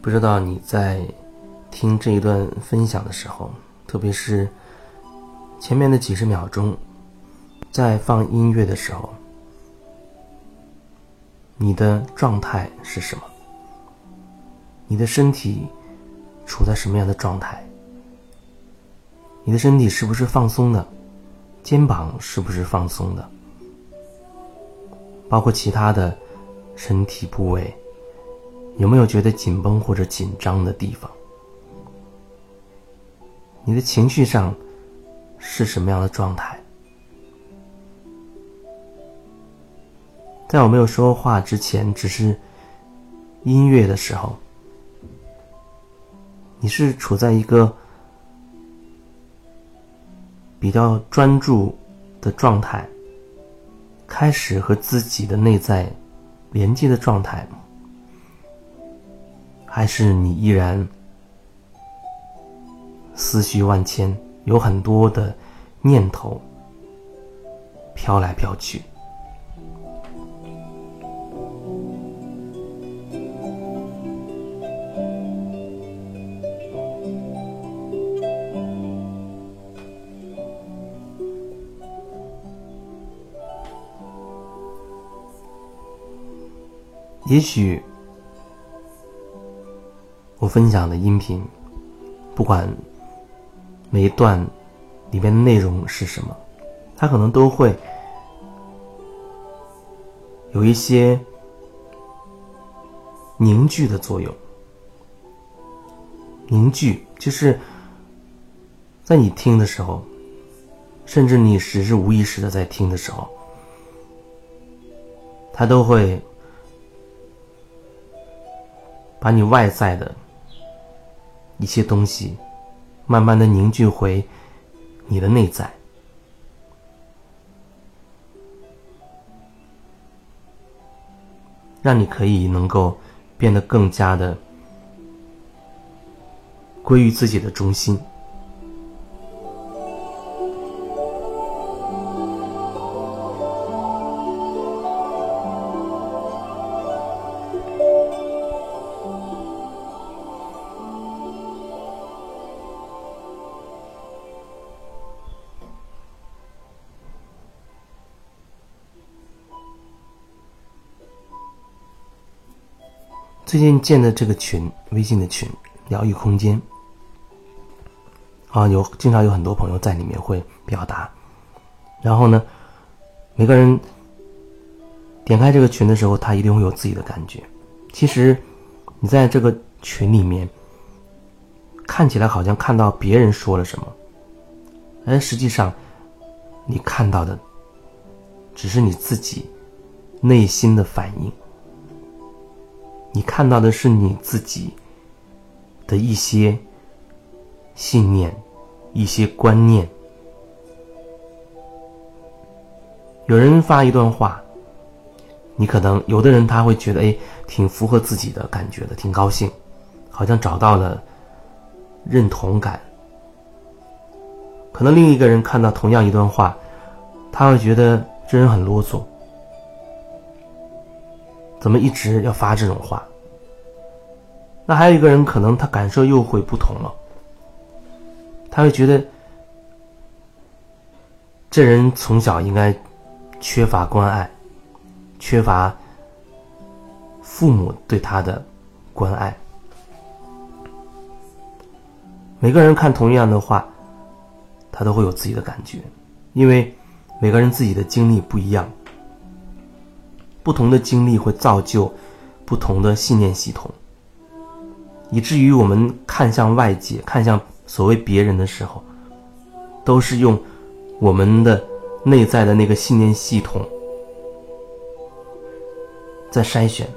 不知道你在听这一段分享的时候，特别是前面的几十秒钟，在放音乐的时候，你的状态是什么？你的身体处在什么样的状态？你的身体是不是放松的？肩膀是不是放松的？包括其他的身体部位。有没有觉得紧绷或者紧张的地方？你的情绪上是什么样的状态？在我没有说话之前，只是音乐的时候，你是处在一个比较专注的状态，开始和自己的内在连接的状态吗？还是你依然思绪万千，有很多的念头飘来飘去。也许。我分享的音频，不管每一段里面的内容是什么，它可能都会有一些凝聚的作用。凝聚就是在你听的时候，甚至你只是无意识的在听的时候，它都会把你外在的。一些东西，慢慢的凝聚回你的内在，让你可以能够变得更加的归于自己的中心。最近建的这个群，微信的群，疗愈空间，啊，有经常有很多朋友在里面会表达，然后呢，每个人点开这个群的时候，他一定会有自己的感觉。其实，你在这个群里面，看起来好像看到别人说了什么，而实际上，你看到的只是你自己内心的反应。你看到的是你自己的一些信念、一些观念。有人发一段话，你可能有的人他会觉得哎，挺符合自己的感觉的，挺高兴，好像找到了认同感。可能另一个人看到同样一段话，他会觉得这人很啰嗦。怎么一直要发这种话？那还有一个人，可能他感受又会不同了。他会觉得，这人从小应该缺乏关爱，缺乏父母对他的关爱。每个人看同样的话，他都会有自己的感觉，因为每个人自己的经历不一样。不同的经历会造就不同的信念系统，以至于我们看向外界、看向所谓别人的时候，都是用我们的内在的那个信念系统在筛选、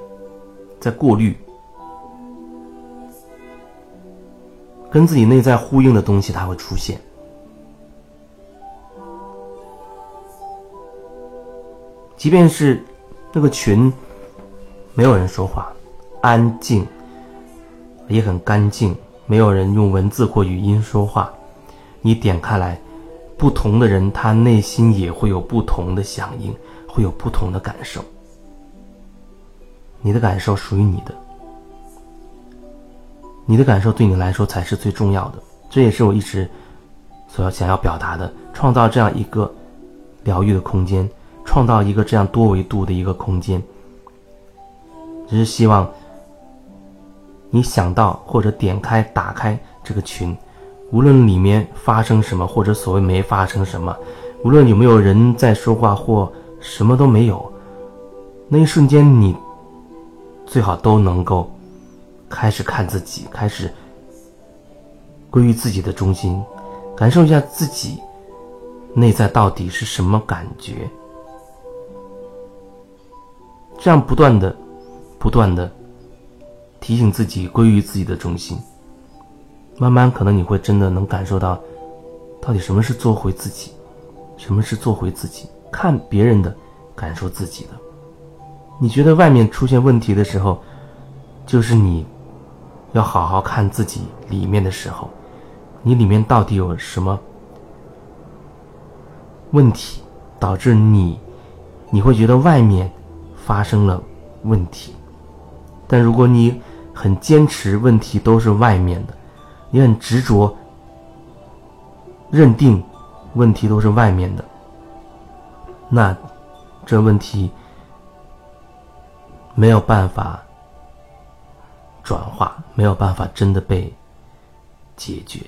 在过滤，跟自己内在呼应的东西，它会出现。即便是。那个群没有人说话，安静，也很干净，没有人用文字或语音说话。你点开来，不同的人他内心也会有不同的响应，会有不同的感受。你的感受属于你的，你的感受对你来说才是最重要的。这也是我一直所要想要表达的：创造这样一个疗愈的空间，创造一个这样多维度的一个空间。只是希望你想到或者点开、打开这个群，无论里面发生什么，或者所谓没发生什么，无论有没有人在说话或什么都没有，那一瞬间你最好都能够开始看自己，开始归于自己的中心，感受一下自己内在到底是什么感觉，这样不断的、不断的。提醒自己归于自己的中心，慢慢可能你会真的能感受到，到底什么是做回自己，什么是做回自己，看别人的，感受自己的。你觉得外面出现问题的时候，就是你要好好看自己里面的时候，你里面到底有什么问题，导致你你会觉得外面发生了问题，但如果你。很坚持，问题都是外面的，你很执着，认定问题都是外面的，那这问题没有办法转化，没有办法真的被解决。